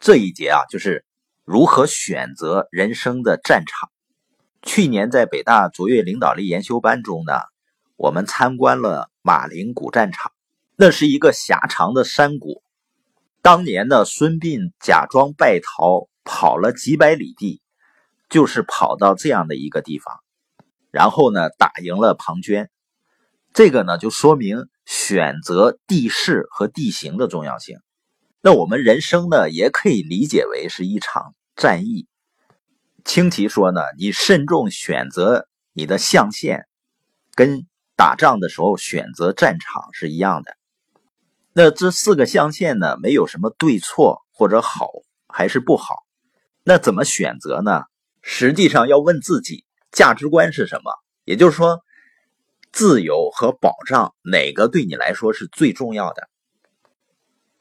这一节啊，就是如何选择人生的战场。去年在北大卓越领导力研修班中呢，我们参观了马陵古战场，那是一个狭长的山谷。当年呢，孙膑假装败逃，跑了几百里地，就是跑到这样的一个地方，然后呢，打赢了庞涓。这个呢，就说明选择地势和地形的重要性。那我们人生呢，也可以理解为是一场战役。清奇说呢，你慎重选择你的象限，跟打仗的时候选择战场是一样的。那这四个象限呢，没有什么对错或者好还是不好。那怎么选择呢？实际上要问自己价值观是什么，也就是说，自由和保障哪个对你来说是最重要的？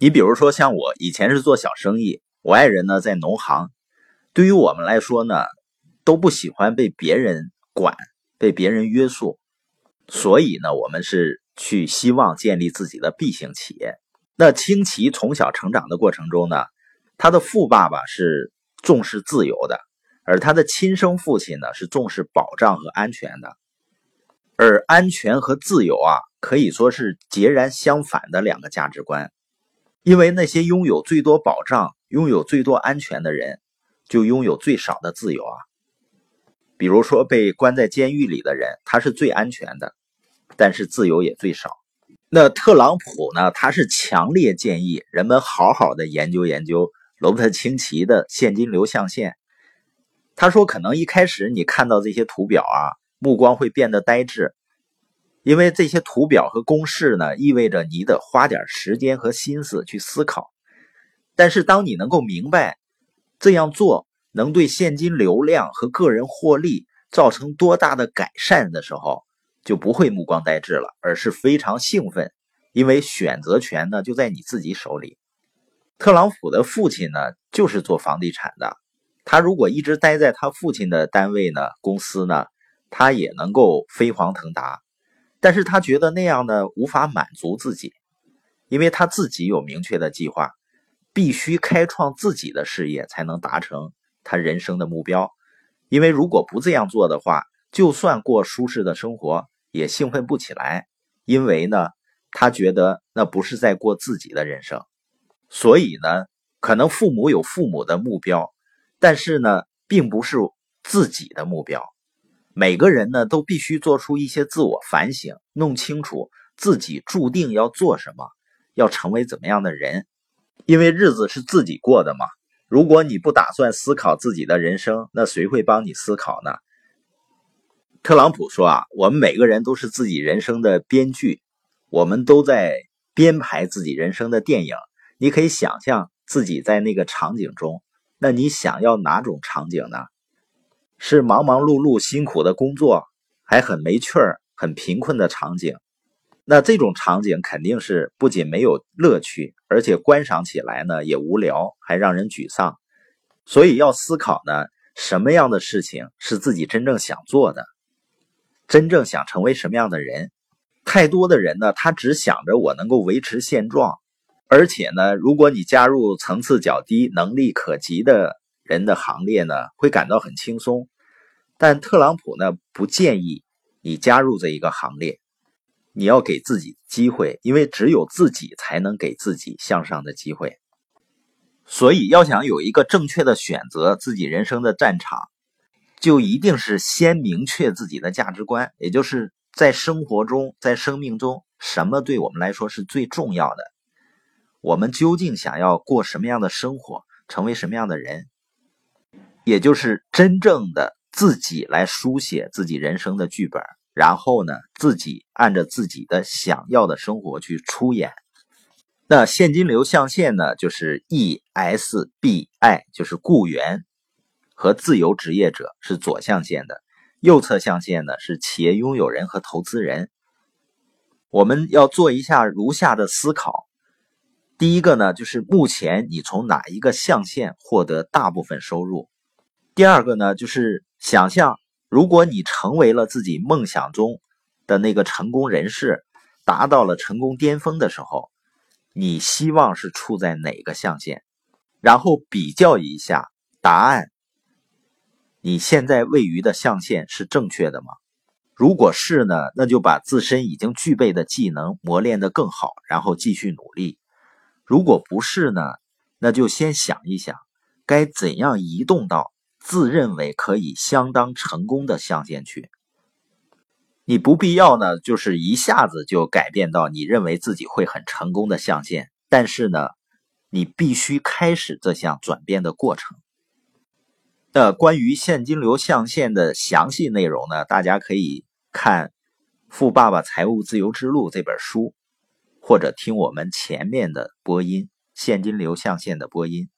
你比如说，像我以前是做小生意，我爱人呢在农行。对于我们来说呢，都不喜欢被别人管、被别人约束，所以呢，我们是去希望建立自己的 B 型企业。那清奇从小成长的过程中呢，他的富爸爸是重视自由的，而他的亲生父亲呢是重视保障和安全的。而安全和自由啊，可以说是截然相反的两个价值观。因为那些拥有最多保障、拥有最多安全的人，就拥有最少的自由啊。比如说被关在监狱里的人，他是最安全的，但是自由也最少。那特朗普呢？他是强烈建议人们好好的研究研究罗伯特清崎的现金流象限。他说，可能一开始你看到这些图表啊，目光会变得呆滞。因为这些图表和公式呢，意味着你得花点时间和心思去思考。但是，当你能够明白这样做能对现金流量和个人获利造成多大的改善的时候，就不会目光呆滞了，而是非常兴奋，因为选择权呢就在你自己手里。特朗普的父亲呢就是做房地产的，他如果一直待在他父亲的单位呢、公司呢，他也能够飞黄腾达。但是他觉得那样呢无法满足自己，因为他自己有明确的计划，必须开创自己的事业才能达成他人生的目标。因为如果不这样做的话，就算过舒适的生活也兴奋不起来，因为呢他觉得那不是在过自己的人生。所以呢，可能父母有父母的目标，但是呢并不是自己的目标。每个人呢都必须做出一些自我反省，弄清楚自己注定要做什么，要成为怎么样的人。因为日子是自己过的嘛。如果你不打算思考自己的人生，那谁会帮你思考呢？特朗普说啊，我们每个人都是自己人生的编剧，我们都在编排自己人生的电影。你可以想象自己在那个场景中，那你想要哪种场景呢？是忙忙碌碌、辛苦的工作，还很没趣儿、很贫困的场景。那这种场景肯定是不仅没有乐趣，而且观赏起来呢也无聊，还让人沮丧。所以要思考呢，什么样的事情是自己真正想做的，真正想成为什么样的人。太多的人呢，他只想着我能够维持现状，而且呢，如果你加入层次较低、能力可及的。人的行列呢，会感到很轻松，但特朗普呢不建议你加入这一个行列。你要给自己机会，因为只有自己才能给自己向上的机会。所以，要想有一个正确的选择，自己人生的战场，就一定是先明确自己的价值观，也就是在生活中，在生命中，什么对我们来说是最重要的？我们究竟想要过什么样的生活，成为什么样的人？也就是真正的自己来书写自己人生的剧本，然后呢，自己按照自己的想要的生活去出演。那现金流象限呢，就是 ESBI，就是雇员和自由职业者是左象限的，右侧象限呢是企业拥有人和投资人。我们要做一下如下的思考：第一个呢，就是目前你从哪一个象限获得大部分收入？第二个呢，就是想象，如果你成为了自己梦想中的那个成功人士，达到了成功巅峰的时候，你希望是处在哪个象限？然后比较一下答案，你现在位于的象限是正确的吗？如果是呢，那就把自身已经具备的技能磨练得更好，然后继续努力。如果不是呢，那就先想一想，该怎样移动到自认为可以相当成功的象限去。你不必要呢，就是一下子就改变到你认为自己会很成功的象限，但是呢，你必须开始这项转变的过程。那关于现金流象限的详细内容呢，大家可以。看《富爸爸财务自由之路》这本书，或者听我们前面的播音，现金流象限的播音。